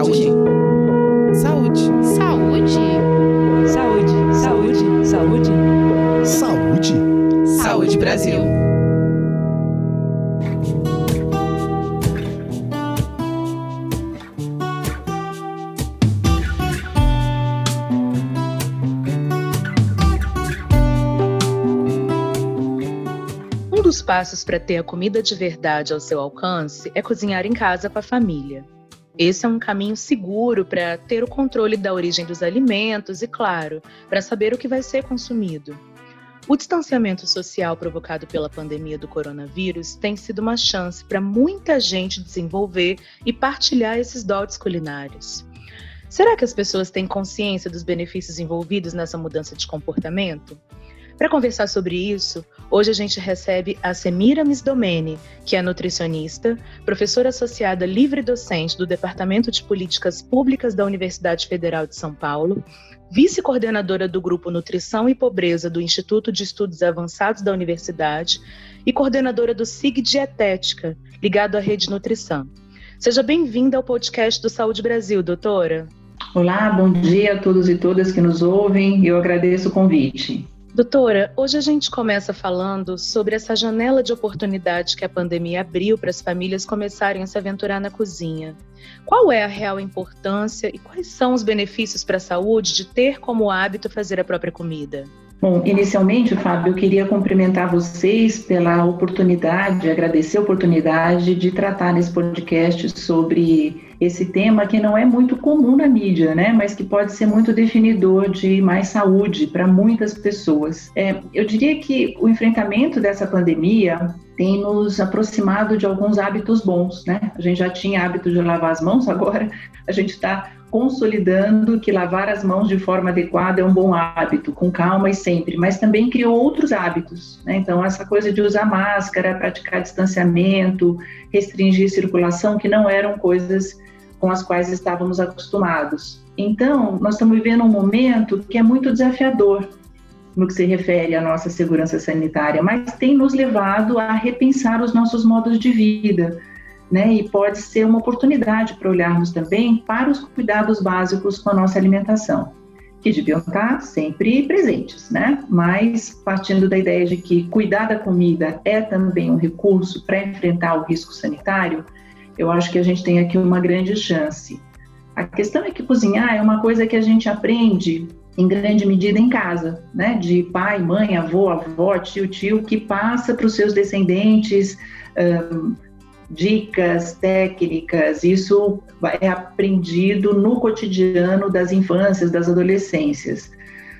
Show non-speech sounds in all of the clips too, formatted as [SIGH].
Saúde. Saúde. Saúde. Saúde. Saúde. Saúde. Saúde. Saúde Brasil. Um dos passos para ter a comida de verdade ao seu alcance é cozinhar em casa com a família. Esse é um caminho seguro para ter o controle da origem dos alimentos e, claro, para saber o que vai ser consumido. O distanciamento social provocado pela pandemia do coronavírus tem sido uma chance para muita gente desenvolver e partilhar esses dotes culinários. Será que as pessoas têm consciência dos benefícios envolvidos nessa mudança de comportamento? Para conversar sobre isso, hoje a gente recebe a Semira Misdomene, que é nutricionista, professora associada livre docente do Departamento de Políticas Públicas da Universidade Federal de São Paulo, vice-coordenadora do Grupo Nutrição e Pobreza do Instituto de Estudos Avançados da Universidade e coordenadora do SIG Dietética, ligado à Rede Nutrição. Seja bem-vinda ao podcast do Saúde Brasil, doutora. Olá, bom dia a todos e todas que nos ouvem. Eu agradeço o convite. Doutora, hoje a gente começa falando sobre essa janela de oportunidade que a pandemia abriu para as famílias começarem a se aventurar na cozinha. Qual é a real importância e quais são os benefícios para a saúde de ter como hábito fazer a própria comida? Bom, inicialmente, Fábio, eu queria cumprimentar vocês pela oportunidade, agradecer a oportunidade de tratar nesse podcast sobre esse tema que não é muito comum na mídia, né, mas que pode ser muito definidor de mais saúde para muitas pessoas. É, eu diria que o enfrentamento dessa pandemia tem nos aproximado de alguns hábitos bons, né? A gente já tinha hábito de lavar as mãos, agora a gente está consolidando que lavar as mãos de forma adequada é um bom hábito, com calma e sempre, mas também criou outros hábitos, né? Então, essa coisa de usar máscara, praticar distanciamento, restringir circulação, que não eram coisas com as quais estávamos acostumados. Então, nós estamos vivendo um momento que é muito desafiador no que se refere à nossa segurança sanitária, mas tem nos levado a repensar os nossos modos de vida, né? E pode ser uma oportunidade para olharmos também para os cuidados básicos com a nossa alimentação, que deviam estar sempre presentes, né? Mas partindo da ideia de que cuidar da comida é também um recurso para enfrentar o risco sanitário, eu acho que a gente tem aqui uma grande chance. A questão é que cozinhar é uma coisa que a gente aprende em grande medida em casa, né? De pai, mãe, avô, avó, tio, tio, que passa para os seus descendentes um, dicas, técnicas. Isso é aprendido no cotidiano das infâncias, das adolescências.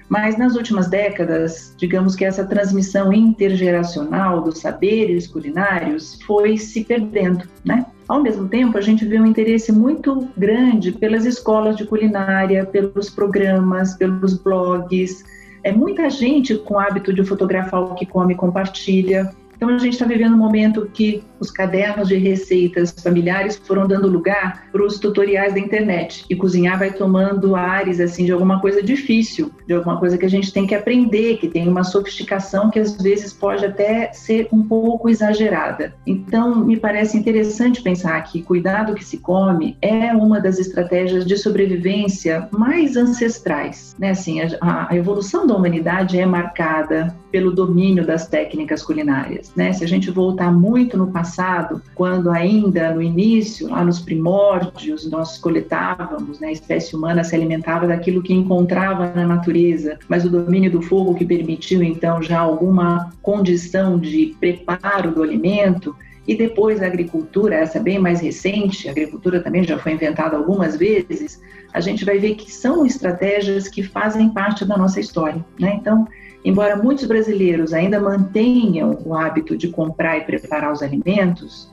Mas nas últimas décadas, digamos que essa transmissão intergeracional dos saberes culinários foi se perdendo, né? Ao mesmo tempo, a gente vê um interesse muito grande pelas escolas de culinária, pelos programas, pelos blogs. É muita gente com o hábito de fotografar o que come e compartilha. Então, a gente está vivendo um momento que os cadernos de receitas familiares foram dando lugar para os tutoriais da internet. E cozinhar vai tomando ares assim, de alguma coisa difícil, de alguma coisa que a gente tem que aprender, que tem uma sofisticação que às vezes pode até ser um pouco exagerada. Então, me parece interessante pensar que cuidar do que se come é uma das estratégias de sobrevivência mais ancestrais. Né? Assim, a, a evolução da humanidade é marcada pelo domínio das técnicas culinárias. Né? Se a gente voltar muito no passado, quando ainda no início, lá nos primórdios, nós coletávamos, né? a espécie humana se alimentava daquilo que encontrava na natureza, mas o domínio do fogo que permitiu então já alguma condição de preparo do alimento, e depois a agricultura, essa bem mais recente, a agricultura também já foi inventada algumas vezes, a gente vai ver que são estratégias que fazem parte da nossa história. Né? Então, Embora muitos brasileiros ainda mantenham o hábito de comprar e preparar os alimentos,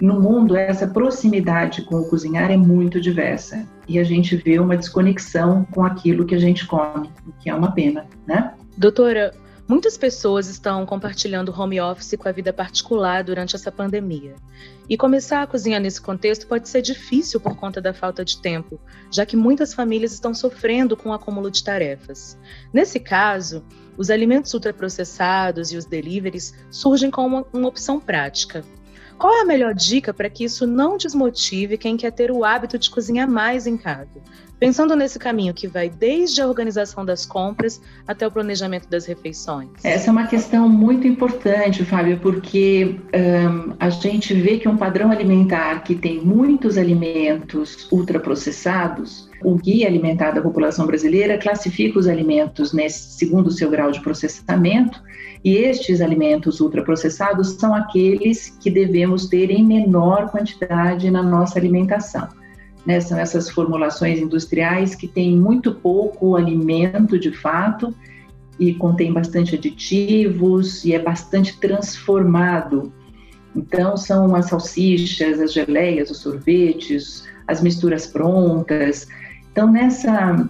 no mundo essa proximidade com o cozinhar é muito diversa e a gente vê uma desconexão com aquilo que a gente come, o que é uma pena, né? Doutora, Muitas pessoas estão compartilhando home office com a vida particular durante essa pandemia. E começar a cozinhar nesse contexto pode ser difícil por conta da falta de tempo, já que muitas famílias estão sofrendo com o acúmulo de tarefas. Nesse caso, os alimentos ultraprocessados e os deliveries surgem como uma, opção prática. Qual é a melhor dica para que isso não desmotive quem quer ter o hábito de cozinhar mais em casa? Pensando nesse caminho que vai desde a organização das compras até o planejamento das refeições. Essa é uma questão muito importante, Fábio, porque um, a gente vê que um padrão alimentar que tem muitos alimentos ultraprocessados, o Guia Alimentar da População Brasileira classifica os alimentos nesse, segundo o seu grau de processamento, e estes alimentos ultraprocessados são aqueles que devemos ter em menor quantidade na nossa alimentação. Né? São essas formulações industriais que têm muito pouco alimento de fato e contém bastante aditivos e é bastante transformado. Então, são as salsichas, as geleias, os sorvetes, as misturas prontas. Então, nessa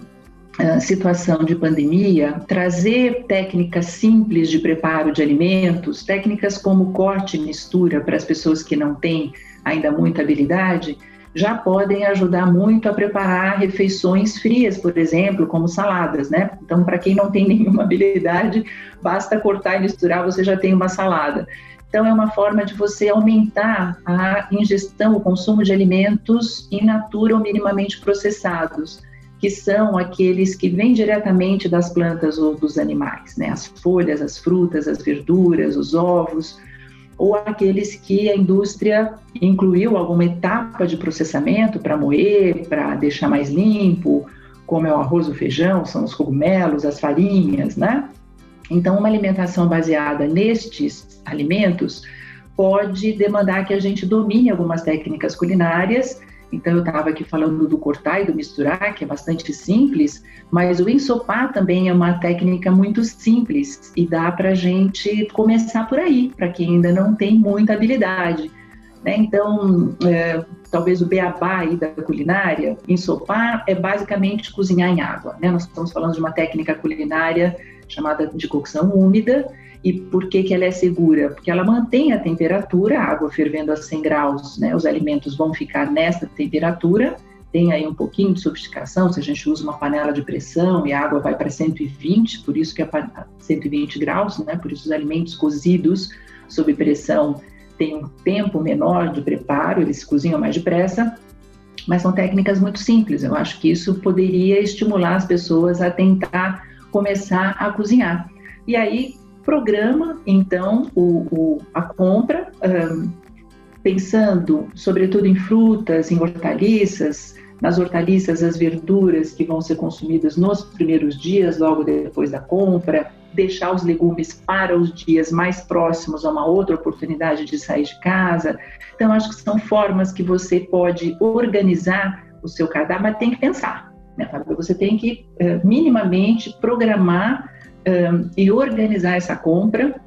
situação de pandemia, trazer técnicas simples de preparo de alimentos, técnicas como corte e mistura para as pessoas que não têm ainda muita habilidade, já podem ajudar muito a preparar refeições frias, por exemplo, como saladas, né? Então, para quem não tem [LAUGHS] nenhuma habilidade, basta cortar e misturar, você já tem uma salada. Então, é uma forma de você aumentar a ingestão, o consumo de alimentos in natura ou minimamente processados, que são aqueles que vêm diretamente das plantas ou dos animais, né? As folhas, as frutas, as verduras, os ovos ou aqueles que a indústria incluiu alguma etapa de processamento para moer, para deixar mais limpo, como é o arroz, o feijão, são os cogumelos, as farinhas, né? Então, uma alimentação baseada nestes alimentos pode demandar que a gente domine algumas técnicas culinárias então, eu estava aqui falando do cortar e do misturar, que é bastante simples, mas o ensopar também é uma técnica muito simples e dá para a gente começar por aí, para quem ainda não tem muita habilidade. Né? Então, é, talvez o beabá aí da culinária, ensopar é basicamente cozinhar em água. Né? Nós estamos falando de uma técnica culinária chamada de cocção úmida, e por que, que ela é segura? Porque ela mantém a temperatura, a água fervendo a 100 graus, né? Os alimentos vão ficar nessa temperatura. Tem aí um pouquinho de sofisticação, se a gente usa uma panela de pressão e a água vai para 120, por isso que é 120 graus, né? Por isso os alimentos cozidos sob pressão têm um tempo menor de preparo, eles cozinham mais depressa, mas são técnicas muito simples. Eu acho que isso poderia estimular as pessoas a tentar começar a cozinhar. E aí, programa então o, o a compra, um, pensando sobretudo em frutas, em hortaliças, nas hortaliças, as verduras que vão ser consumidas nos primeiros dias, logo depois da compra, deixar os legumes para os dias mais próximos a uma outra oportunidade de sair de casa. Então, acho que são formas que você pode organizar o seu cardápio, mas tem que pensar. Né, Você tem que uh, minimamente programar um, e organizar essa compra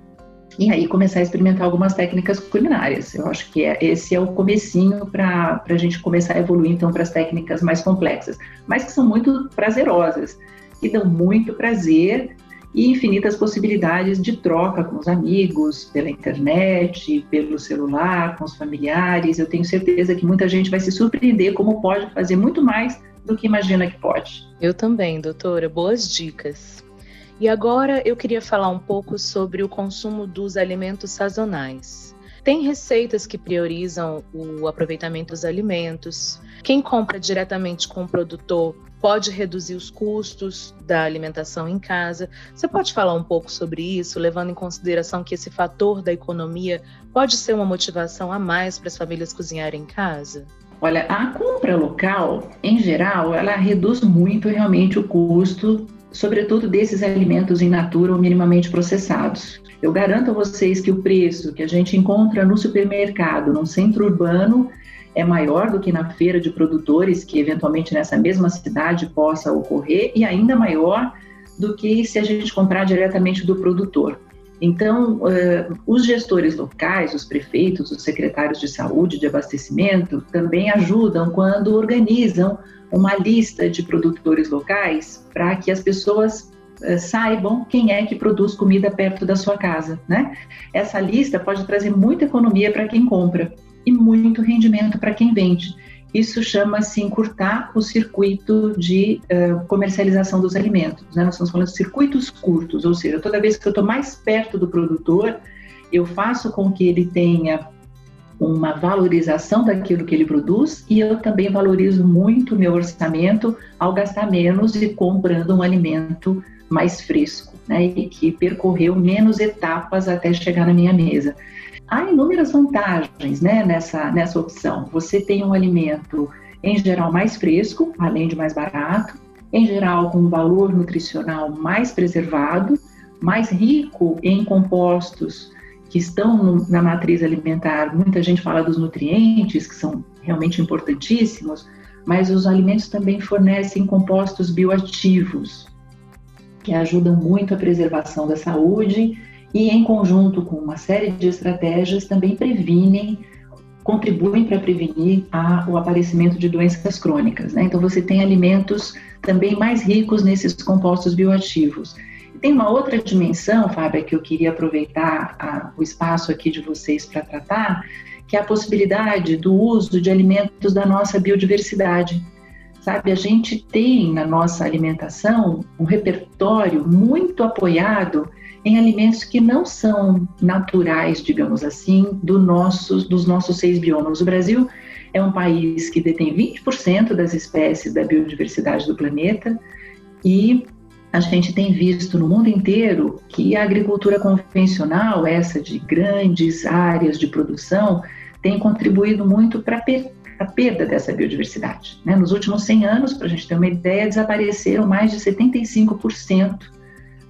e aí começar a experimentar algumas técnicas culinárias. Eu acho que é, esse é o comecinho para a gente começar a evoluir então para as técnicas mais complexas, mas que são muito prazerosas, que dão muito prazer e infinitas possibilidades de troca com os amigos, pela internet, pelo celular, com os familiares. Eu tenho certeza que muita gente vai se surpreender como pode fazer muito mais do que imagina que pode. Eu também, doutora. Boas dicas. E agora eu queria falar um pouco sobre o consumo dos alimentos sazonais. Tem receitas que priorizam o aproveitamento dos alimentos. Quem compra diretamente com o produtor pode reduzir os custos da alimentação em casa. Você pode falar um pouco sobre isso, levando em consideração que esse fator da economia pode ser uma motivação a mais para as famílias cozinharem em casa? Olha, a compra local, em geral, ela reduz muito realmente o custo sobretudo desses alimentos em natura ou minimamente processados. Eu garanto a vocês que o preço que a gente encontra no supermercado, num centro urbano, é maior do que na feira de produtores, que eventualmente nessa mesma cidade possa ocorrer, e ainda maior do que se a gente comprar diretamente do produtor. Então, uh, os gestores locais, os prefeitos, os secretários de saúde, de abastecimento, também ajudam quando organizam uma lista de produtores locais para que as pessoas uh, saibam quem é que produz comida perto da sua casa, né? Essa lista pode trazer muita economia para quem compra e muito rendimento para quem vende. Isso chama-se encurtar o circuito de uh, comercialização dos alimentos. Né? Nós estamos falando de circuitos curtos, ou seja, toda vez que eu estou mais perto do produtor, eu faço com que ele tenha uma valorização daquilo que ele produz e eu também valorizo muito meu orçamento ao gastar menos e comprando um alimento mais fresco, né, e que percorreu menos etapas até chegar na minha mesa. Há inúmeras vantagens, né, nessa nessa opção. Você tem um alimento em geral mais fresco, além de mais barato, em geral com um valor nutricional mais preservado, mais rico em compostos que estão no, na matriz alimentar, muita gente fala dos nutrientes, que são realmente importantíssimos, mas os alimentos também fornecem compostos bioativos, que ajudam muito a preservação da saúde e, em conjunto com uma série de estratégias, também previnem, contribuem para prevenir a, o aparecimento de doenças crônicas. Né? Então, você tem alimentos também mais ricos nesses compostos bioativos. Tem uma outra dimensão, Fábio, que eu queria aproveitar a, o espaço aqui de vocês para tratar, que é a possibilidade do uso de alimentos da nossa biodiversidade. Sabe, a gente tem na nossa alimentação um repertório muito apoiado em alimentos que não são naturais, digamos assim, do nossos, dos nossos seis biomas. O Brasil é um país que detém 20% das espécies da biodiversidade do planeta e a gente tem visto no mundo inteiro que a agricultura convencional, essa de grandes áreas de produção, tem contribuído muito para a perda dessa biodiversidade. Né? Nos últimos 100 anos, para a gente ter uma ideia, desapareceram mais de 75%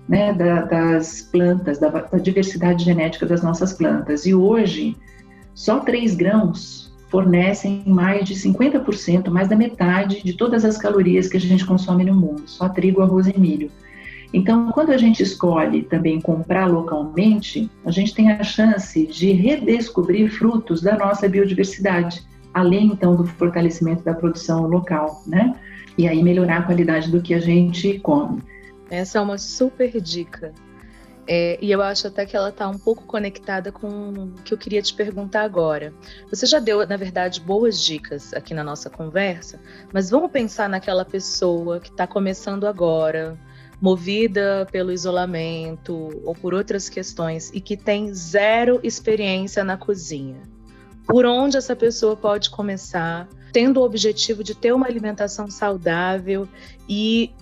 né, da, das plantas, da, da diversidade genética das nossas plantas. E hoje, só três grãos fornecem mais de 50%, mais da metade de todas as calorias que a gente consome no mundo, só trigo, arroz e milho. Então, quando a gente escolhe também comprar localmente, a gente tem a chance de redescobrir frutos da nossa biodiversidade, além então do fortalecimento da produção local, né? E aí melhorar a qualidade do que a gente come. Essa é uma super dica. É, e eu acho até que ela está um pouco conectada com o que eu queria te perguntar agora. Você já deu, na verdade, boas dicas aqui na nossa conversa, mas vamos pensar naquela pessoa que está começando agora, movida pelo isolamento ou por outras questões e que tem zero experiência na cozinha. Por onde essa pessoa pode começar, tendo o objetivo de ter uma alimentação saudável e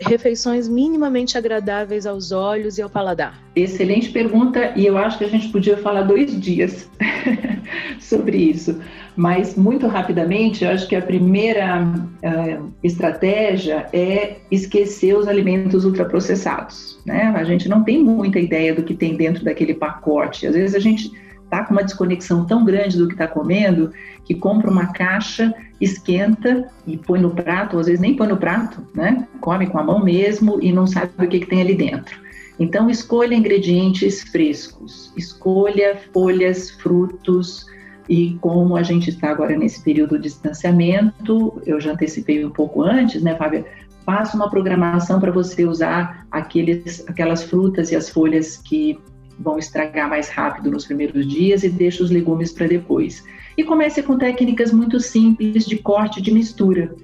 refeições minimamente agradáveis aos olhos e ao paladar? Excelente pergunta, e eu acho que a gente podia falar dois dias [LAUGHS] sobre isso. Mas, muito rapidamente, eu acho que a primeira uh, estratégia é esquecer os alimentos ultraprocessados. Né? A gente não tem muita ideia do que tem dentro daquele pacote. Às vezes a gente está com uma desconexão tão grande do que está comendo que compra uma caixa, esquenta e põe no prato, ou às vezes nem põe no prato, né? Come com a mão mesmo e não sabe o que, que tem ali dentro. Então, escolha ingredientes frescos, escolha folhas, frutos, e como a gente está agora nesse período de distanciamento, eu já antecipei um pouco antes, né, Fábio? Faça uma programação para você usar aqueles, aquelas frutas e as folhas que vão estragar mais rápido nos primeiros dias e deixe os legumes para depois. E comece com técnicas muito simples de corte de mistura.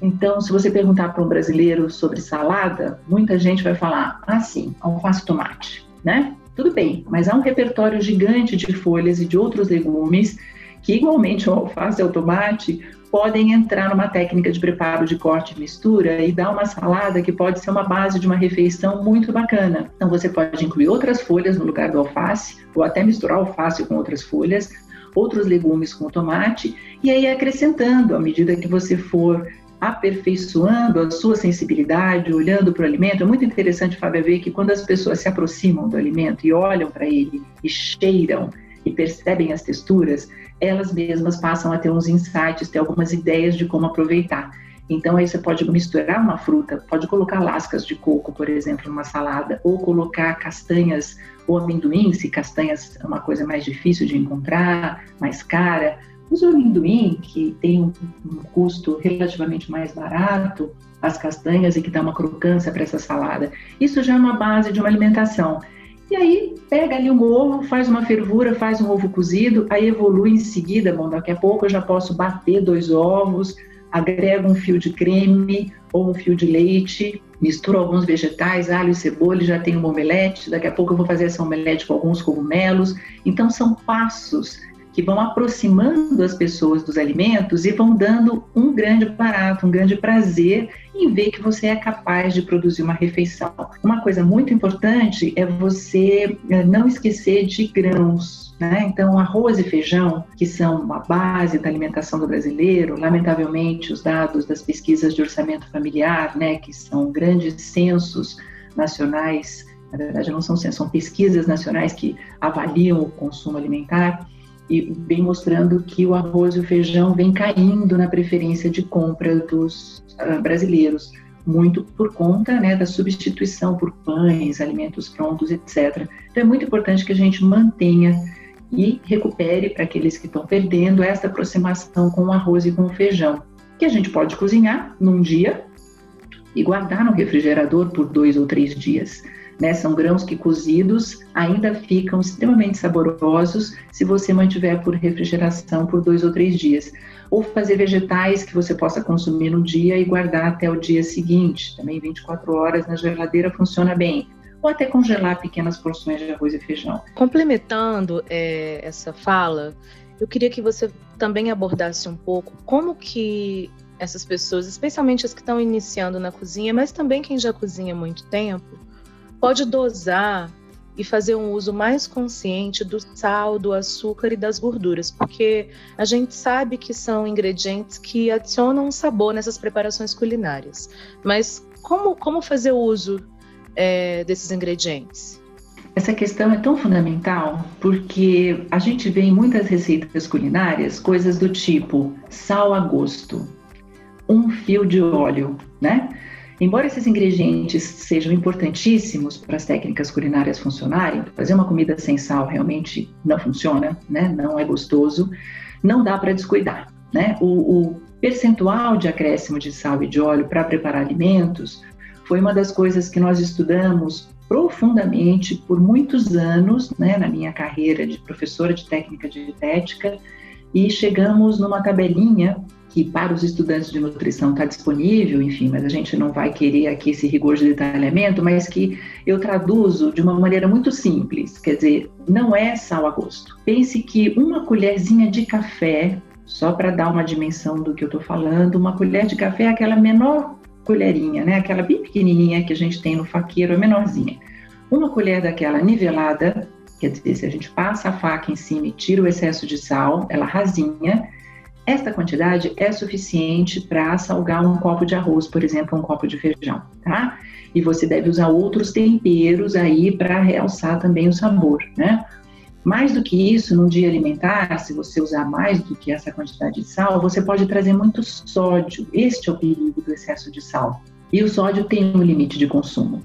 Então, se você perguntar para um brasileiro sobre salada, muita gente vai falar assim, alface tomate, né? Tudo bem, mas há um repertório gigante de folhas e de outros legumes que, igualmente o alface e o tomate, podem entrar numa técnica de preparo de corte e mistura e dar uma salada que pode ser uma base de uma refeição muito bacana. Então você pode incluir outras folhas no lugar do alface, ou até misturar alface com outras folhas, outros legumes com tomate, e aí acrescentando à medida que você for aperfeiçoando a sua sensibilidade, olhando para o alimento. É muito interessante, Fábio, ver que quando as pessoas se aproximam do alimento e olham para ele e cheiram e percebem as texturas, elas mesmas passam a ter uns insights, ter algumas ideias de como aproveitar. Então aí você pode misturar uma fruta, pode colocar lascas de coco, por exemplo, numa salada, ou colocar castanhas ou amendoim, se castanhas é uma coisa mais difícil de encontrar, mais cara. Use o amendoim, que tem um custo relativamente mais barato, as castanhas e que dá uma crocância para essa salada. Isso já é uma base de uma alimentação. E aí pega ali um ovo, faz uma fervura, faz um ovo cozido, aí evolui em seguida, bom, daqui a pouco eu já posso bater dois ovos, agrego um fio de creme ou um fio de leite, misturo alguns vegetais, alho e cebola, já tenho um omelete, daqui a pouco eu vou fazer essa omelete com alguns cogumelos. Então são passos que vão aproximando as pessoas dos alimentos e vão dando um grande barato, um grande prazer em ver que você é capaz de produzir uma refeição. Uma coisa muito importante é você eh, não esquecer de grãos. Né? Então, arroz e feijão, que são a base da alimentação do brasileiro, lamentavelmente, os dados das pesquisas de orçamento familiar, né, que são grandes censos nacionais, na verdade não são censos, são pesquisas nacionais que avaliam o consumo alimentar, e vem mostrando que o arroz e o feijão vem caindo na preferência de compra dos uh, brasileiros, muito por conta né, da substituição por pães, alimentos prontos, etc. Então é muito importante que a gente mantenha e recupere para aqueles que estão perdendo essa aproximação com o arroz e com o feijão, que a gente pode cozinhar num dia e guardar no refrigerador por dois ou três dias. Né? São grãos que cozidos ainda ficam extremamente saborosos se você mantiver por refrigeração por dois ou três dias. Ou fazer vegetais que você possa consumir no dia e guardar até o dia seguinte. Também 24 horas na geladeira funciona bem ou até congelar pequenas porções de arroz e feijão. Complementando é, essa fala, eu queria que você também abordasse um pouco como que essas pessoas, especialmente as que estão iniciando na cozinha, mas também quem já cozinha há muito tempo, pode dosar e fazer um uso mais consciente do sal, do açúcar e das gorduras, porque a gente sabe que são ingredientes que adicionam sabor nessas preparações culinárias. Mas como, como fazer uso é, desses ingredientes? Essa questão é tão fundamental porque a gente vê em muitas receitas culinárias coisas do tipo sal a gosto, um fio de óleo, né? Embora esses ingredientes sejam importantíssimos para as técnicas culinárias funcionarem, fazer uma comida sem sal realmente não funciona, né? não é gostoso, não dá para descuidar. Né? O, o percentual de acréscimo de sal e de óleo para preparar alimentos foi uma das coisas que nós estudamos profundamente por muitos anos, né, na minha carreira de professora de técnica dietética, e chegamos numa tabelinha que para os estudantes de nutrição está disponível, enfim, mas a gente não vai querer aqui esse rigor de detalhamento, mas que eu traduzo de uma maneira muito simples, quer dizer, não é sal a gosto. Pense que uma colherzinha de café, só para dar uma dimensão do que eu estou falando, uma colher de café é aquela menor colherinha, né? Aquela bem pequenininha que a gente tem no faqueiro, a menorzinha. Uma colher daquela nivelada, quer dizer, se a gente passa a faca em cima e tira o excesso de sal, ela rasinha, esta quantidade é suficiente para salgar um copo de arroz, por exemplo, um copo de feijão, tá? E você deve usar outros temperos aí para realçar também o sabor, né? Mais do que isso, no dia alimentar, se você usar mais do que essa quantidade de sal, você pode trazer muito sódio. Este é o perigo do excesso de sal. E o sódio tem um limite de consumo.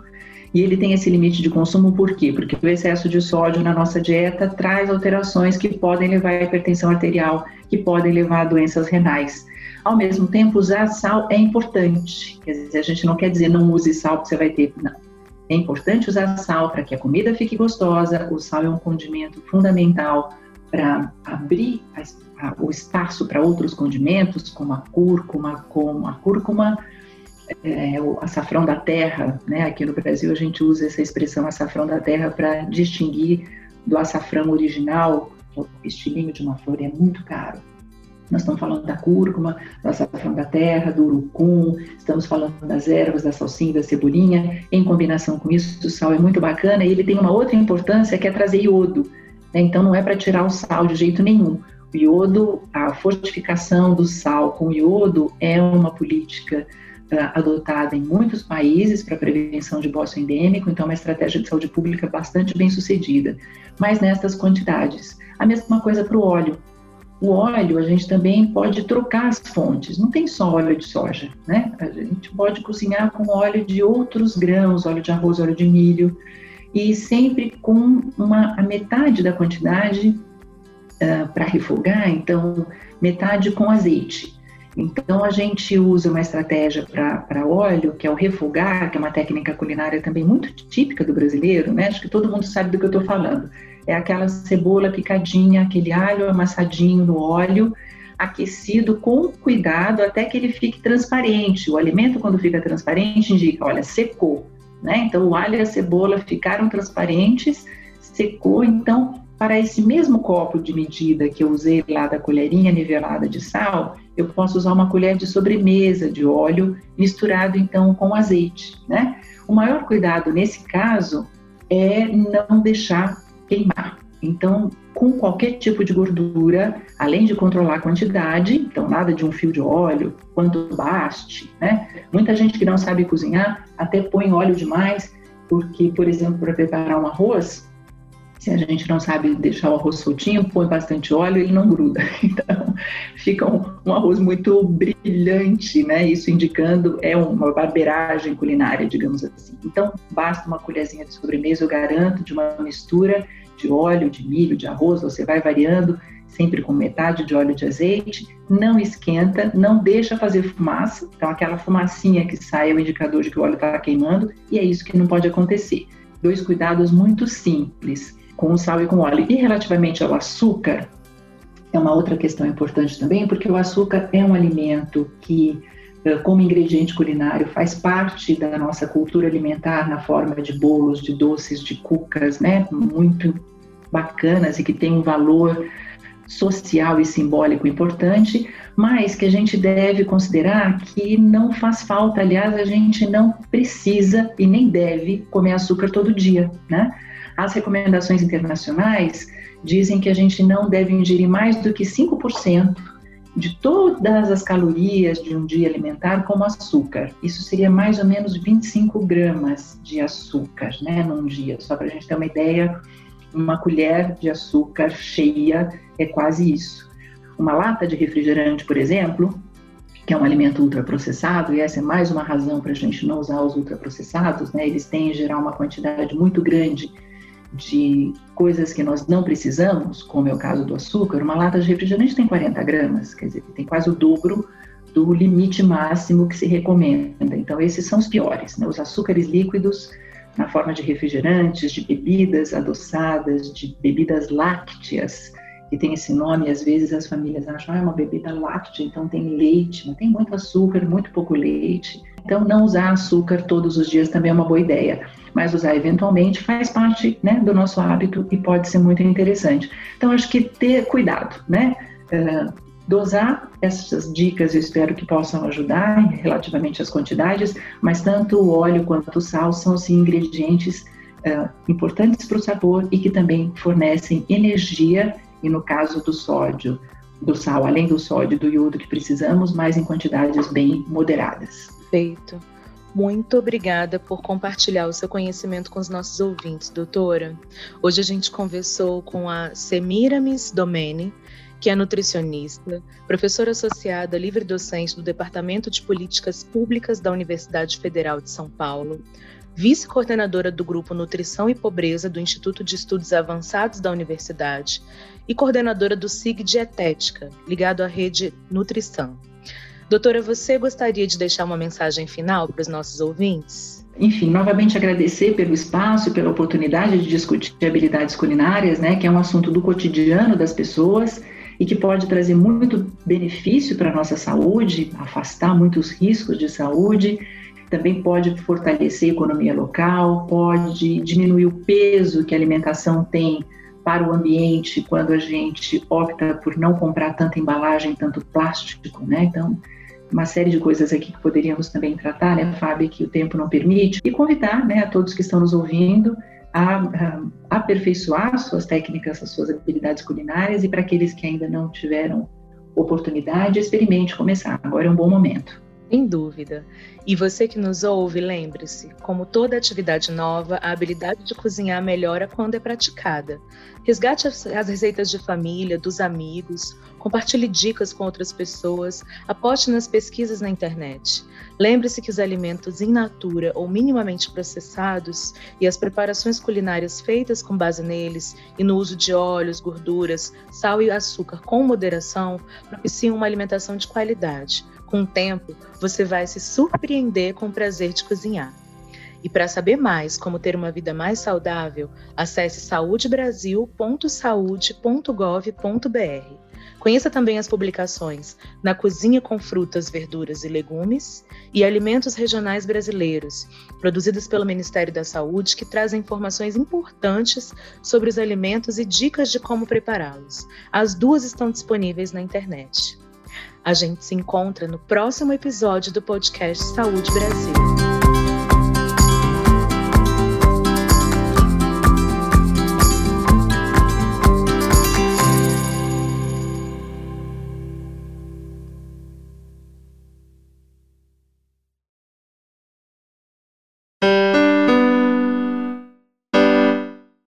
E ele tem esse limite de consumo por quê? Porque o excesso de sódio na nossa dieta traz alterações que podem levar à hipertensão arterial, que podem levar a doenças renais. Ao mesmo tempo, usar sal é importante. Quer dizer, a gente não quer dizer não use sal porque você vai ter. Não. É importante usar sal para que a comida fique gostosa. O sal é um condimento fundamental para abrir a, a, o espaço para outros condimentos, como a cúrcuma, como a cúrcuma é, o açafrão da terra, né? Aqui no Brasil a gente usa essa expressão açafrão da terra para distinguir do açafrão original, o estilinho de uma flor é muito caro. Nós estamos falando da cúrcuma, do açafrão da terra, do urucum, estamos falando das ervas, da salsinha, da cebolinha. Em combinação com isso, o sal é muito bacana e ele tem uma outra importância que é trazer iodo. Né? Então não é para tirar o sal de jeito nenhum. O iodo, a fortificação do sal com iodo é uma política adotada em muitos países para prevenção de bócio endêmico, então é uma estratégia de saúde pública bastante bem sucedida, mas nestas quantidades. A mesma coisa para o óleo. O óleo, a gente também pode trocar as fontes, não tem só óleo de soja, né? A gente pode cozinhar com óleo de outros grãos, óleo de arroz, óleo de milho, e sempre com uma, a metade da quantidade uh, para refogar, então metade com azeite então, a gente usa uma estratégia para óleo, que é o refogar, que é uma técnica culinária também muito típica do brasileiro, né? Acho que todo mundo sabe do que eu estou falando. É aquela cebola picadinha, aquele alho amassadinho no óleo, aquecido com cuidado até que ele fique transparente. O alimento, quando fica transparente, indica, olha, secou. Né? Então, o alho e a cebola ficaram transparentes, secou, então para esse mesmo copo de medida que eu usei lá da colherinha nivelada de sal, eu posso usar uma colher de sobremesa de óleo misturado então com azeite, né? O maior cuidado nesse caso é não deixar queimar. Então, com qualquer tipo de gordura, além de controlar a quantidade, então nada de um fio de óleo, quanto baste, né? Muita gente que não sabe cozinhar até põe óleo demais, porque, por exemplo, para preparar um arroz, se a gente não sabe deixar o arroz soltinho, põe bastante óleo, ele não gruda. [LAUGHS] Então, fica um, um, arroz muito brilhante, né? Isso indicando é uma barbeiragem culinária, digamos assim. Então, basta uma colherzinha de sobremesa, eu garanto, de uma mistura de óleo, de milho, de arroz, você vai variando, sempre com metade de óleo de azeite, não esquenta, não deixa fazer fumaça, então aquela fumacinha que sai é o indicador de que o óleo está queimando, e é isso que não pode acontecer. Dois cuidados muito simples com sal e com óleo. E relativamente ao açúcar, é uma outra questão importante também, porque o açúcar é um alimento que, eh, como ingrediente culinário, faz parte da nossa cultura alimentar na forma de bolos, de doces, de cucas, né? Muito bacanas e que tem um valor social e simbólico importante, mas que a gente deve considerar que não faz falta, aliás, a gente não precisa e nem deve comer açúcar todo dia, né? As recomendações internacionais dizem que a gente não deve ingerir mais do que 5% de todas as calorias de um dia alimentar como açúcar. Isso seria mais ou menos 25 gramas de açúcar, né, num dia. Só para a gente ter uma ideia, uma colher de açúcar cheia é quase isso. Uma lata de refrigerante, por exemplo, que é um alimento ultraprocessado, e essa é mais uma razão para a gente não usar os ultraprocessados, né? Eles têm em geral uma quantidade muito grande de coisas que nós não precisamos, como é o caso do açúcar, uma lata de refrigerante tem 40 gramas, quer dizer, tem quase o dobro do limite máximo que se recomenda. Então, esses são os piores, né? os açúcares líquidos na forma de refrigerantes, de bebidas adoçadas, de bebidas lácteas, que tem esse nome, às vezes as famílias acham, ah, é uma bebida láctea, então tem leite, mas tem muito açúcar, muito pouco leite. Então, não usar açúcar todos os dias também é uma boa ideia mas usar eventualmente faz parte né, do nosso hábito e pode ser muito interessante. Então, acho que ter cuidado, né? Uh, dosar essas dicas, eu espero que possam ajudar relativamente às quantidades, mas tanto o óleo quanto o sal são assim, ingredientes uh, importantes para o sabor e que também fornecem energia, e no caso do sódio, do sal, além do sódio e do iodo que precisamos, mas em quantidades bem moderadas. Perfeito. Muito obrigada por compartilhar o seu conhecimento com os nossos ouvintes, doutora. Hoje a gente conversou com a Semiramis Domene, que é nutricionista, professora associada livre docente do Departamento de Políticas Públicas da Universidade Federal de São Paulo, vice-coordenadora do grupo Nutrição e Pobreza do Instituto de Estudos Avançados da Universidade e coordenadora do SIG Dietética, ligado à rede Nutrição. Doutora, você gostaria de deixar uma mensagem final para os nossos ouvintes? Enfim, novamente agradecer pelo espaço e pela oportunidade de discutir habilidades culinárias, né, que é um assunto do cotidiano das pessoas e que pode trazer muito benefício para a nossa saúde, afastar muitos riscos de saúde, também pode fortalecer a economia local, pode diminuir o peso que a alimentação tem para o ambiente quando a gente opta por não comprar tanta embalagem, tanto plástico, né? Então, uma série de coisas aqui que poderíamos também tratar, né, Fábio, que o tempo não permite, e convidar né, a todos que estão nos ouvindo a, a, aperfeiçoar suas técnicas, as suas habilidades culinárias, e para aqueles que ainda não tiveram oportunidade, experimente começar. Agora é um bom momento. Sem dúvida. E você que nos ouve, lembre-se: como toda atividade nova, a habilidade de cozinhar melhora quando é praticada. Resgate as, as receitas de família, dos amigos, compartilhe dicas com outras pessoas, aposte nas pesquisas na internet. Lembre-se que os alimentos in natura ou minimamente processados e as preparações culinárias feitas com base neles e no uso de óleos, gorduras, sal e açúcar com moderação propiciam uma alimentação de qualidade com o tempo, você vai se surpreender com o prazer de cozinhar. E para saber mais como ter uma vida mais saudável, acesse saudebrasil.saude.gov.br. Conheça também as publicações Na Cozinha com Frutas, Verduras e Legumes e Alimentos Regionais Brasileiros, produzidas pelo Ministério da Saúde, que trazem informações importantes sobre os alimentos e dicas de como prepará-los. As duas estão disponíveis na internet. A gente se encontra no próximo episódio do podcast Saúde Brasil.